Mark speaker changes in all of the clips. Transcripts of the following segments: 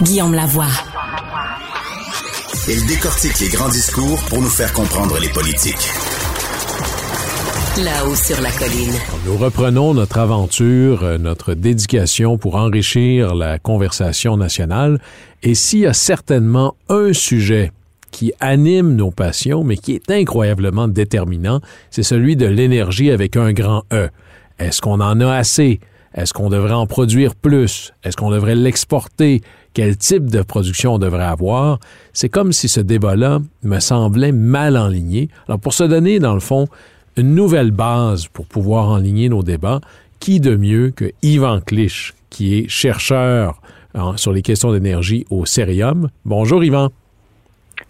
Speaker 1: Guillaume Lavoie.
Speaker 2: Il décortique les grands discours pour nous faire comprendre les politiques.
Speaker 1: Là-haut sur la colline.
Speaker 3: Nous reprenons notre aventure, euh, notre dédication pour enrichir la conversation nationale. Et s'il y a certainement un sujet qui anime nos passions, mais qui est incroyablement déterminant, c'est celui de l'énergie avec un grand E. Est-ce qu'on en a assez? Est-ce qu'on devrait en produire plus? Est-ce qu'on devrait l'exporter? Quel type de production on devrait avoir? C'est comme si ce débat-là me semblait mal enligné. Alors, pour se donner, dans le fond, une nouvelle base pour pouvoir enligner nos débats, qui de mieux que Yvan Clich, qui est chercheur sur les questions d'énergie au Cérium. Bonjour Yvan.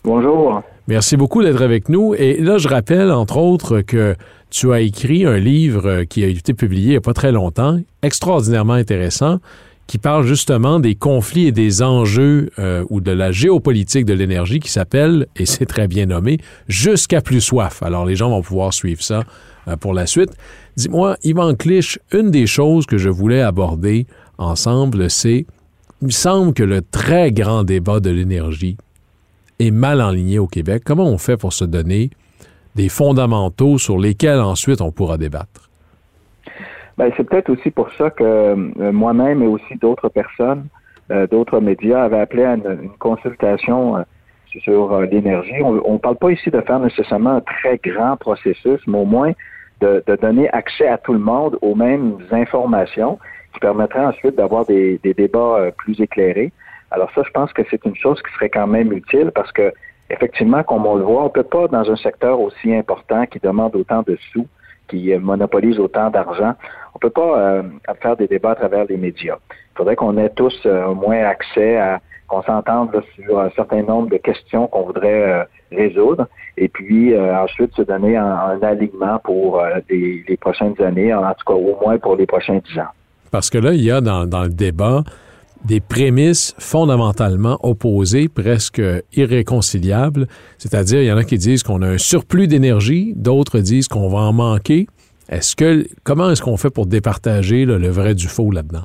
Speaker 4: Bonjour.
Speaker 3: Merci beaucoup d'être avec nous. Et là, je rappelle, entre autres, que tu as écrit un livre qui a été publié il n'y a pas très longtemps, extraordinairement intéressant, qui parle justement des conflits et des enjeux euh, ou de la géopolitique de l'énergie qui s'appelle, et c'est très bien nommé, Jusqu'à plus soif. Alors les gens vont pouvoir suivre ça euh, pour la suite. Dis-moi, Yvan Clich, une des choses que je voulais aborder ensemble, c'est, il me semble que le très grand débat de l'énergie est mal enligné au Québec. Comment on fait pour se donner des fondamentaux sur lesquels ensuite on pourra débattre?
Speaker 4: Ben, c'est peut-être aussi pour ça que euh, moi-même et aussi d'autres personnes, euh, d'autres médias avaient appelé à une, consultation euh, sur l'énergie. On ne parle pas ici de faire nécessairement un très grand processus, mais au moins de, donner accès à tout le monde aux mêmes informations qui permettraient ensuite d'avoir des, des, débats plus éclairés. Alors ça, je pense que c'est une chose qui serait quand même utile parce que effectivement, comme on le voit, on peut pas dans un secteur aussi important qui demande autant de sous qui monopolise autant d'argent. On peut pas euh, faire des débats à travers les médias. Il faudrait qu'on ait tous euh, au moins accès à qu'on s'entende sur un certain nombre de questions qu'on voudrait euh, résoudre et puis ensuite se donner un, alignement pour les, prochaines années, en tout cas au moins pour les prochains dix ans.
Speaker 3: Parce que là, il y a dans, dans le débat des prémices fondamentalement opposées, presque irréconciliables. C'est-à-dire, il y en a qui disent qu'on a un surplus d'énergie, d'autres disent qu'on va en manquer. Est-ce que comment est-ce qu'on fait pour départager le vrai du faux là-dedans?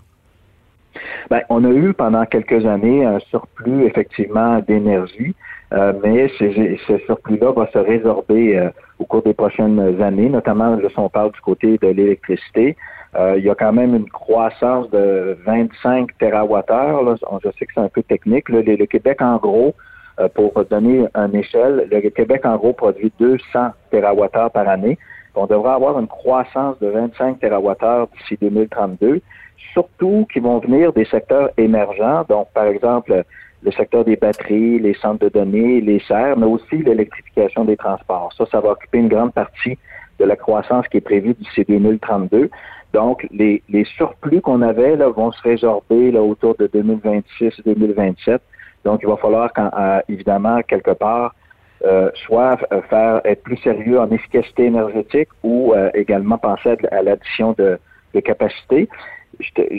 Speaker 4: Bien, on a eu pendant quelques années un surplus effectivement d'énergie, euh, mais ce surplus-là va se résorber euh, au cours des prochaines années, notamment là, si on parle du côté de l'électricité. Euh, il y a quand même une croissance de 25 TWh. Je sais que c'est un peu technique. Le, Québec, en gros, euh, pour donner une échelle, le Québec, en gros, produit 200 TWh par année. On devrait avoir une croissance de 25 TWh d'ici 2032, surtout qui vont venir des secteurs émergents, donc par exemple le secteur des batteries, les centres de données, les serres, mais aussi l'électrification des transports. Ça, ça va occuper une grande partie de la croissance qui est prévue d'ici 2032. Donc, les, surplus qu'on avait là, vont se résorber là, autour de 2026-2027. Donc, il va falloir, quand, euh, évidemment, quelque part, euh, soit euh, faire être plus sérieux en efficacité énergétique ou également penser à, l'addition de, de capacité.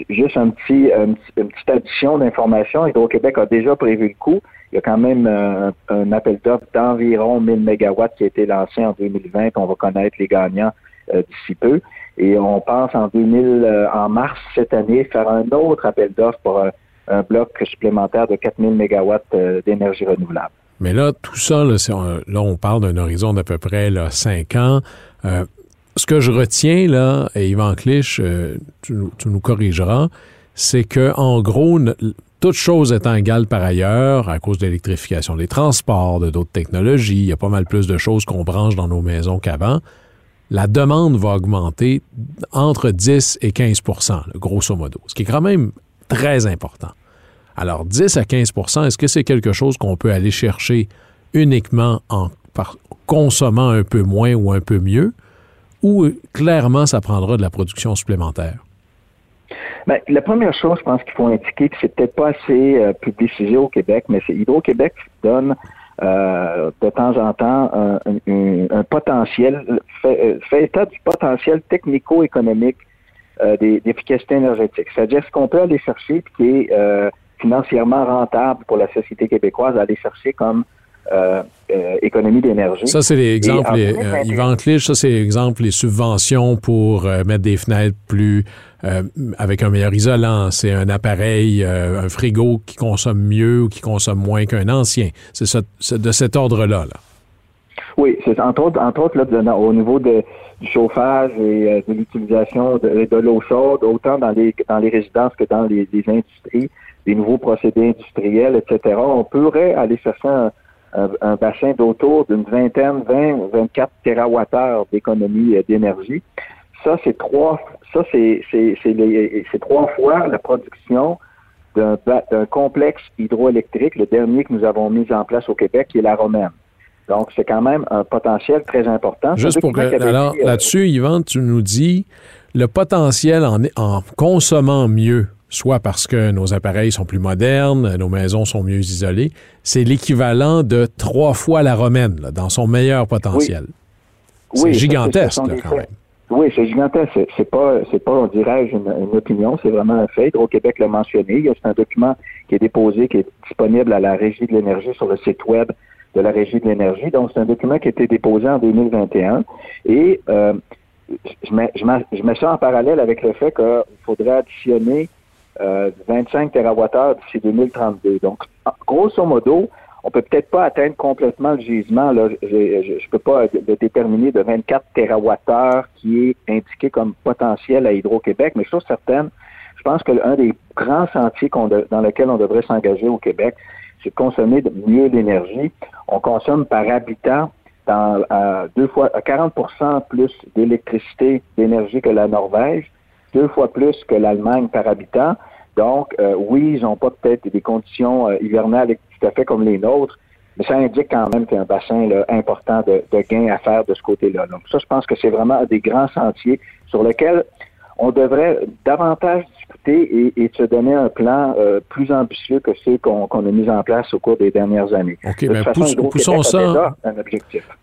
Speaker 4: Juste un petit, une petite addition d'informations. Hydro-Québec a déjà prévu le coup. Il y a quand même un, appel d'offres d'environ 1000 mégawatts qui a été lancé en 2020. On va connaître les gagnants d'ici peu. Et on pense en 2000, euh, en mars cette année, faire un autre appel d'offres pour un, bloc supplémentaire de 4000 mégawatts euh, d'énergie renouvelable.
Speaker 3: Mais là, tout ça, là, on, parle d'un horizon d'à peu près là, 5 ans. Euh, ce que je retiens, là, et Yvan Clich, tu, nous corrigeras, c'est que en gros, toutes choses étant égales par ailleurs, à cause de l'électrification des transports, de d'autres technologies, il y a pas mal plus de choses qu'on branche dans nos maisons qu'avant la demande va augmenter entre 10 et 15% grosso modo, ce qui est quand même très important. Alors, 10 à 15% est-ce que c'est quelque chose qu'on peut aller chercher uniquement en consommant un peu moins ou un peu mieux, ou clairement, ça prendra de la production supplémentaire?
Speaker 4: Bien, la première chose, je pense qu'il faut indiquer que c'est peut-être pas assez euh, publicisé au Québec, mais c'est Hydro-Québec donne euh, de temps en temps un, potentiel, fait, état du potentiel technico-économique euh, d'efficacité énergétique. C'est-à-dire ce qu'on peut aller chercher qui est euh, financièrement rentable pour la société québécoise, aller chercher comme euh, économie d'énergie.
Speaker 3: Ça, c'est l'exemple, Yvan Clich, ça, c'est l'exemple, les subventions pour mettre des fenêtres plus euh, avec un meilleur isolant, c'est un appareil, euh, un frigo qui consomme mieux ou qui consomme moins qu'un ancien. C'est de cet ordre-là. Là.
Speaker 4: Oui, c'est entre autres, au niveau du chauffage et euh, de l'utilisation de, l'eau chaude, autant dans les résidences que dans les, industries, des nouveaux procédés industriels, etc. On pourrait aller chercher un, un, bassin d'autour d'une vingtaine, 20, 24 TWh d'économie d'énergie. Ça, c'est trois, ça, c'est, c'est, c'est, trois fois la production d'un, d'un complexe hydroélectrique, le dernier que nous avons mis en place au Québec, qui est la Romaine. Donc, c'est quand même un potentiel très important.
Speaker 3: Juste pour que, alors, euh, là-dessus, Yvan, tu nous dis, le potentiel en, en consommant mieux, soit parce que nos appareils sont plus modernes, nos maisons sont mieux isolées, c'est l'équivalent de trois fois la romaine, dans son meilleur potentiel. C'est gigantesque, quand même.
Speaker 4: Oui, c'est gigantesque. C'est pas, c'est pas, on dirait, une, une opinion, c'est vraiment un fait. Au Québec l'a mentionné. C'est un document qui est déposé, qui est disponible à la Régie de l'énergie sur le site web de la Régie de l'énergie. Donc, c'est un document qui a été déposé en 2021. Et euh, je, mets, je, je ça en parallèle avec le fait qu'il faudrait additionner 25 euh, TWh d'ici 2032. Donc, grosso modo, on peut peut-être pas atteindre complètement le gisement. Là. Je ne peux pas le déterminer de 24 TWh qui est indiqué comme potentiel à Hydro-Québec, mais chose certaine, je pense que l'un des grands sentiers dans lequel on devrait s'engager au Québec, c'est de consommer mieux l'énergie. On consomme par habitant dans, deux fois à 40% plus d'électricité, d'énergie que la Norvège, deux fois plus que l'Allemagne par habitant. Donc, euh, oui, ils n'ont pas peut-être des conditions euh, hivernales tout à fait comme les nôtres, mais ça indique quand même qu'il y a un bassin important de, de gains à faire de ce côté-là. Donc, ça, je pense que c'est vraiment des grands sentiers sur lesquels on devrait davantage discuter et, se donner un plan euh, plus ambitieux que ceux qu'on a mis en place au cours des dernières années.
Speaker 3: OK, mais poussons ça,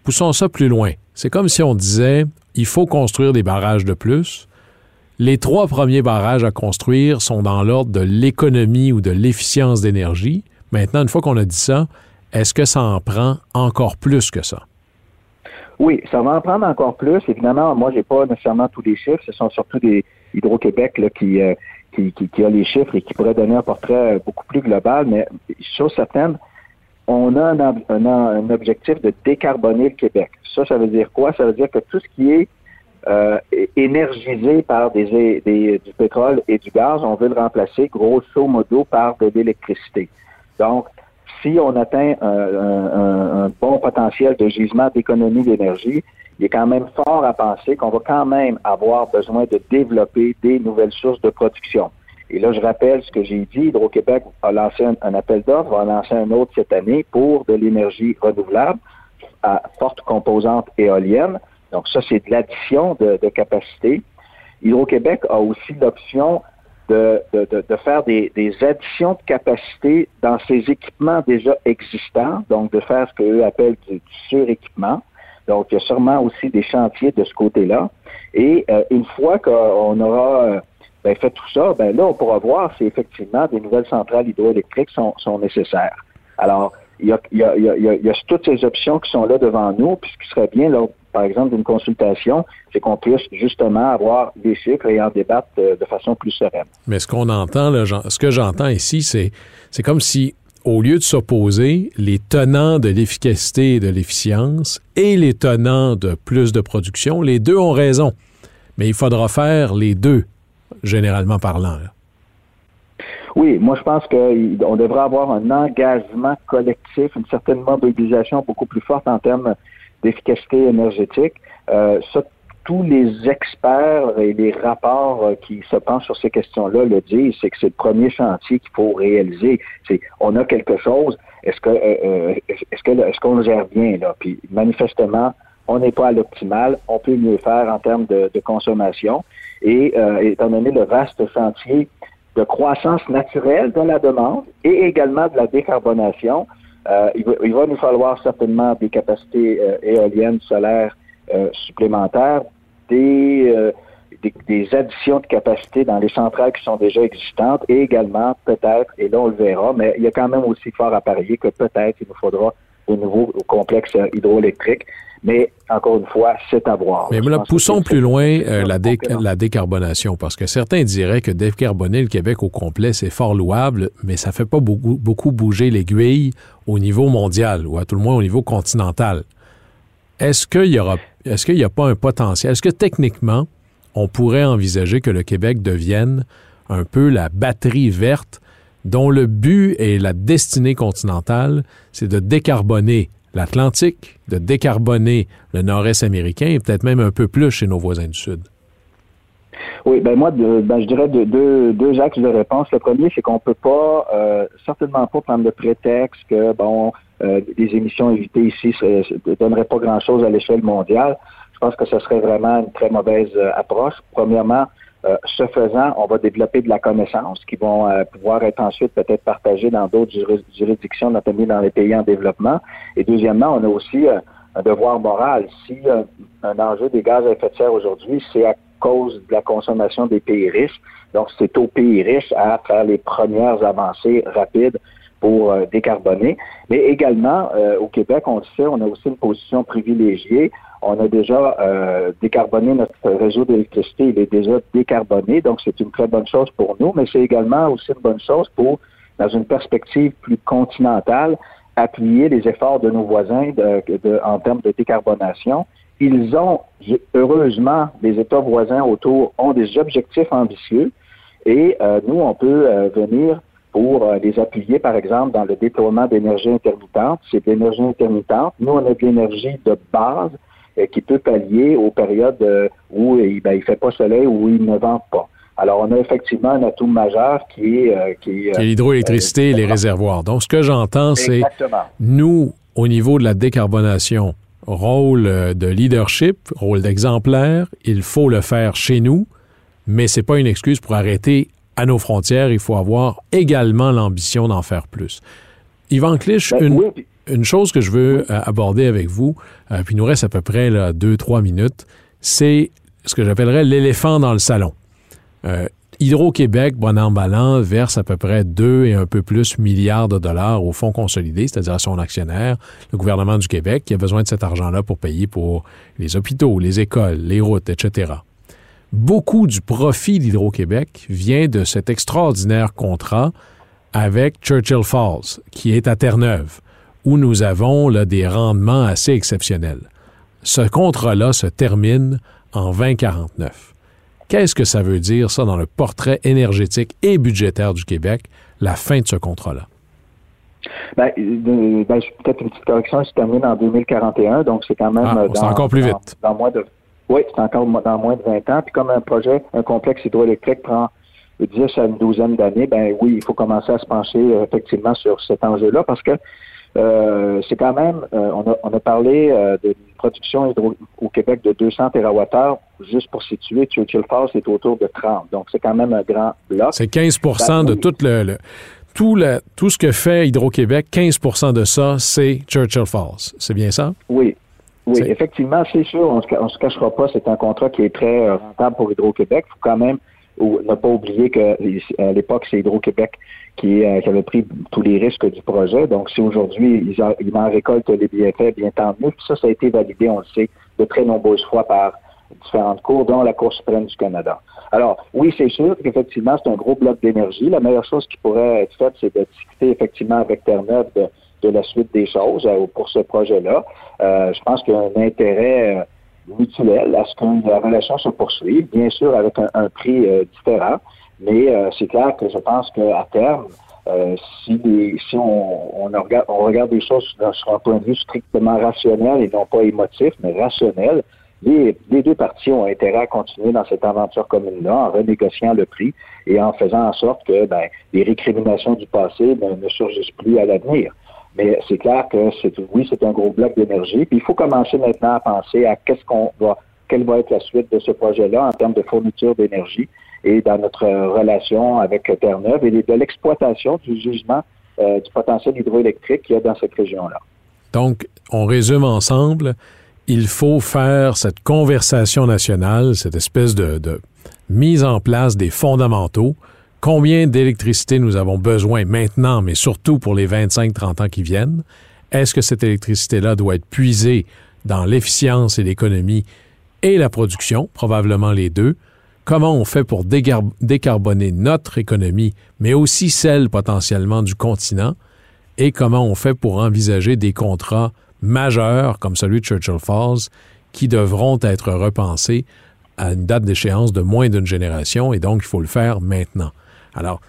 Speaker 3: poussons ça plus loin. C'est comme si on disait, il faut construire des barrages de plus. Les trois premiers barrages à construire sont dans l'ordre de l'économie ou de l'efficience d'énergie. Maintenant, une fois qu'on a dit ça, est-ce que ça en prend encore plus que ça?
Speaker 4: Oui, ça va en prendre encore plus. Évidemment, moi, j'ai pas nécessairement tous les chiffres. Ce sont surtout des Hydro-Québec qui, euh, qui, a les chiffres et qui pourrait donner un portrait beaucoup plus global. Mais chose certaine, on a un, objectif de décarboner le Québec. Ça, ça veut dire quoi? Ça veut dire que tout ce qui est euh, énergisé par des, du pétrole et du gaz, on veut le remplacer grosso modo par de l'électricité. Donc, si on atteint un, bon potentiel de gisement d'économie d'énergie, il est quand même fort à penser qu'on va quand même avoir besoin de développer des nouvelles sources de production. Et là, je rappelle ce que j'ai dit, Hydro-Québec a lancé un, appel d'offres, va lancer un autre cette année pour de l'énergie renouvelable à forte composante éolienne. Donc ça, c'est de l'addition de, de capacité. Hydro-Québec a aussi l'option de, de, de, faire des, des, additions de capacité dans ces équipements déjà existants, donc de faire ce qu'eux appellent du, suréquipement. Donc, il y a sûrement aussi des chantiers de ce côté-là. Et euh, une fois qu'on aura euh, ben, fait tout ça, ben là, on pourra voir si effectivement des nouvelles centrales hydroélectriques sont, sont nécessaires. Alors, il y, a, il, y a, il, y a, toutes ces options qui sont là devant nous, puis ce qui serait bien, là, par exemple, d'une consultation, c'est qu'on puisse justement avoir des chiffres et en débattre euh, de, façon plus sereine.
Speaker 3: Mais ce qu'on entend, là, ce que j'entends ici, c'est, c'est comme si, au lieu de s'opposer, les tenants de l'efficacité et de l'efficience et les tenants de plus de production, les deux ont raison. Mais il faudra faire les deux, généralement parlant.
Speaker 4: Oui, moi je pense qu'on devrait avoir un engagement collectif, une certaine mobilisation beaucoup plus forte en termes d'efficacité énergétique. Euh, ça, tous les experts et les rapports euh, qui se penchent sur ces questions-là le disent, c'est que c'est le premier chantier qu'il faut réaliser. C'est on a quelque chose, est-ce que euh, est-ce que est-ce qu'on gère bien là? Puis manifestement, on n'est pas à l'optimal, on peut mieux faire en termes de, consommation. Et étant donné le vaste chantier de croissance naturelle de la demande et également de la décarbonation, euh, il, va, nous falloir certainement des capacités euh, éoliennes, solaires euh, supplémentaires, des, des, additions de capacités dans les centrales qui sont déjà existantes et également peut-être, et là on le verra, mais il y a quand même aussi fort à parier que peut-être il nous faudra de nouveaux complexes hydroélectriques. Mais encore une fois, c'est à voir.
Speaker 3: Mais là, poussons plus loin euh, la, la, décarbonation, parce que certains diraient que décarboner le Québec au complet, c'est fort louable, mais ça fait pas beaucoup, beaucoup bouger l'aiguille au niveau mondial, ou à tout le moins au niveau continental. Est-ce qu'il y aura, est-ce qu'il n'y a pas un potentiel? Est-ce que techniquement, on pourrait envisager que le Québec devienne un peu la batterie verte dont le but et la destinée continentale, c'est de décarboner l'Atlantique, de décarboner le nord-est américain et peut-être même un peu plus chez nos voisins du Sud?
Speaker 4: Oui, ben moi, ben, je dirais deux, deux, axes de réponse. Le premier, c'est qu'on peut pas, euh, certainement pas prendre le prétexte que, bon, euh, les émissions évitées ici ne donneraient pas grand-chose à l'échelle mondiale. Je pense que ce serait vraiment une très mauvaise euh, approche. Premièrement, euh, ce faisant, on va développer de la connaissance qui vont euh, pouvoir être ensuite peut-être partagées dans d'autres juridictions, notamment dans les pays en développement. Et deuxièmement, on a aussi euh, un devoir moral. Si un enjeu des gaz à effet de serre aujourd'hui, c'est à cause de la consommation des pays riches, donc c'est aux pays riches à faire les premières avancées rapides pour décarboner. Mais également, au Québec, on le sait, on a aussi une position privilégiée on a déjà euh, décarboné notre réseau d'électricité, il est déjà décarboné, donc c'est une très bonne chose pour nous, mais c'est également aussi une bonne chose pour, dans une perspective plus continentale, appuyer les efforts de nos voisins en termes de décarbonation. Ils ont, heureusement, les États voisins autour ont des objectifs ambitieux et euh, nous, on peut euh, venir pour les appuyer, par exemple, dans le déploiement d'énergie intermittente. C'est de l'énergie intermittente. Nous, on a de l'énergie de base euh, qui peut pallier aux périodes euh, où il ben, il fait pas soleil ou où il ne vente pas. Alors, on a effectivement un atout majeur qui est... Euh, qui
Speaker 3: est, l'hydroélectricité et les réservoirs. Donc, ce que j'entends, c'est nous, au niveau de la décarbonation, rôle de leadership, rôle d'exemplaire, il faut le faire chez nous, mais c'est pas une excuse pour arrêter à nos frontières. Il faut avoir également l'ambition d'en faire plus. Yvan Clich, ben, une une chose que je veux euh, aborder avec vous, euh, puis il nous reste à peu près là, deux, trois minutes, c'est ce que j'appellerais l'éléphant dans le salon. Euh, Hydro-Québec, bon an verse à peu près 2 et un peu plus milliards de dollars au fonds consolidé, c'est-à-dire à son actionnaire, le gouvernement du Québec, qui a besoin de cet argent-là pour payer pour les hôpitaux, les écoles, les routes, etc. Beaucoup du profit d'Hydro-Québec vient de cet extraordinaire contrat avec Churchill Falls, qui est à Terre-Neuve où nous avons là, des rendements assez exceptionnels. Ce contrat-là se termine en 2049. Qu'est-ce que ça veut dire, ça, dans le portrait énergétique et budgétaire du Québec, la fin de ce contrat-là?
Speaker 4: Ben, ben peut-être une petite correction, il se termine en 2041, donc c'est quand même...
Speaker 3: Ah, dans, encore plus vite.
Speaker 4: Dans, moins de, oui, c'est encore dans moins de 20 ans. Puis comme un projet, un complexe hydroélectrique prend 10 à une douzaine d'années, ben oui, il faut commencer à se pencher euh, effectivement sur cet enjeu-là parce que euh, c'est quand même, euh, on, a, on, a, parlé euh, d'une production hydro au Québec de 200 TWh, juste pour situer, Churchill Falls est autour de 30. Donc, c'est quand même un grand bloc.
Speaker 3: C'est 15% de tout le, tout, le, tout ce que fait Hydro-Québec, 15 de ça, c'est Churchill Falls. C'est bien ça?
Speaker 4: Oui. Oui, effectivement, c'est sûr. On ne se, cachera pas, c'est un contrat qui est très rentable pour Hydro-Québec. Il faut quand même ne pas oublier qu'à l'époque, c'est Hydro-Québec euh, qui, avait pris tous les risques du projet. Donc, si aujourd'hui, ils, ils en récoltent les bienfaits, bien tant mieux. Puis ça, ça a été validé, on le sait, de très nombreuses fois par différentes cours, dont la Cour suprême du Canada. Alors, oui, c'est sûr qu'effectivement, c'est un gros bloc d'énergie. La meilleure chose qui pourrait être faite, c'est de discuter effectivement avec Terre-Neuve de, la suite des choses euh, pour ce projet-là. Euh, je pense qu'il y a un intérêt mutuel à ce que la relation se poursuive, bien sûr avec un, prix différent. Mais euh, c'est clair que je pense qu'à terme, euh, si, si on, on, regarde, on regarde des choses sur un point de vue strictement rationnel et non pas émotif, mais rationnel, les, les, deux parties ont intérêt à continuer dans cette aventure commune-là en renégociant le prix et en faisant en sorte que ben, les récriminations du passé ne, ne surgissent plus à l'avenir. Mais c'est clair que c'est oui, c'est un gros bloc d'énergie. Puis il faut commencer maintenant à penser à qu'est-ce qu'on va, quelle va être la suite de ce projet-là en termes de fourniture d'énergie et dans notre relation avec Terre-Neuve et de l'exploitation du jugement euh, du potentiel hydroélectrique qu'il y a dans cette région-là.
Speaker 3: Donc, on résume ensemble, il faut faire cette conversation nationale, cette espèce de mise en place des fondamentaux. Combien d'électricité nous avons besoin maintenant, mais surtout pour les 25-30 ans qui viennent? Est-ce que cette électricité-là doit être puisée dans l'efficience et l'économie et la production, probablement les deux? Comment on fait pour décarboner notre économie, mais aussi celle potentiellement du continent? Et comment on fait pour envisager des contrats majeurs comme celui de Churchill Falls qui devront être repensés à une date d'échéance de moins d'une génération et donc il faut le faire maintenant? Alors,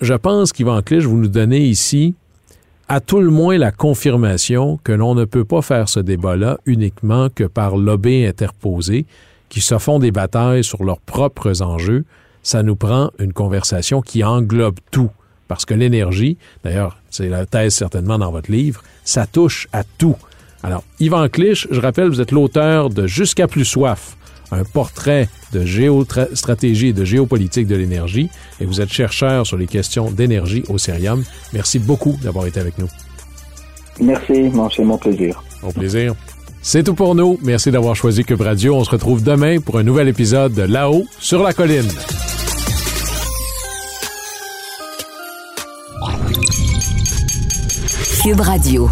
Speaker 3: je pense qu'Yvan Clich, vous nous donnez ici à tout le moins la confirmation que l'on ne peut pas faire ce débat-là uniquement que par lobby interposé qui se font des batailles sur leurs propres enjeux. Ça nous prend une conversation qui englobe tout. Parce que l'énergie, d'ailleurs, c'est la thèse certainement dans votre livre, ça touche à tout. Alors, Yvan Clich, je rappelle, vous êtes l'auteur de Jusqu'à plus soif, un portrait de géostratégie et de géopolitique de l'énergie, et vous êtes chercheur sur les questions d'énergie au Cérium. Merci beaucoup d'avoir été avec nous.
Speaker 4: Merci, c'est mon plaisir.
Speaker 3: Au plaisir. C'est tout pour nous. Merci d'avoir choisi Cube Radio. On se retrouve demain pour un nouvel épisode de Là-haut sur la colline.
Speaker 1: Cube Radio.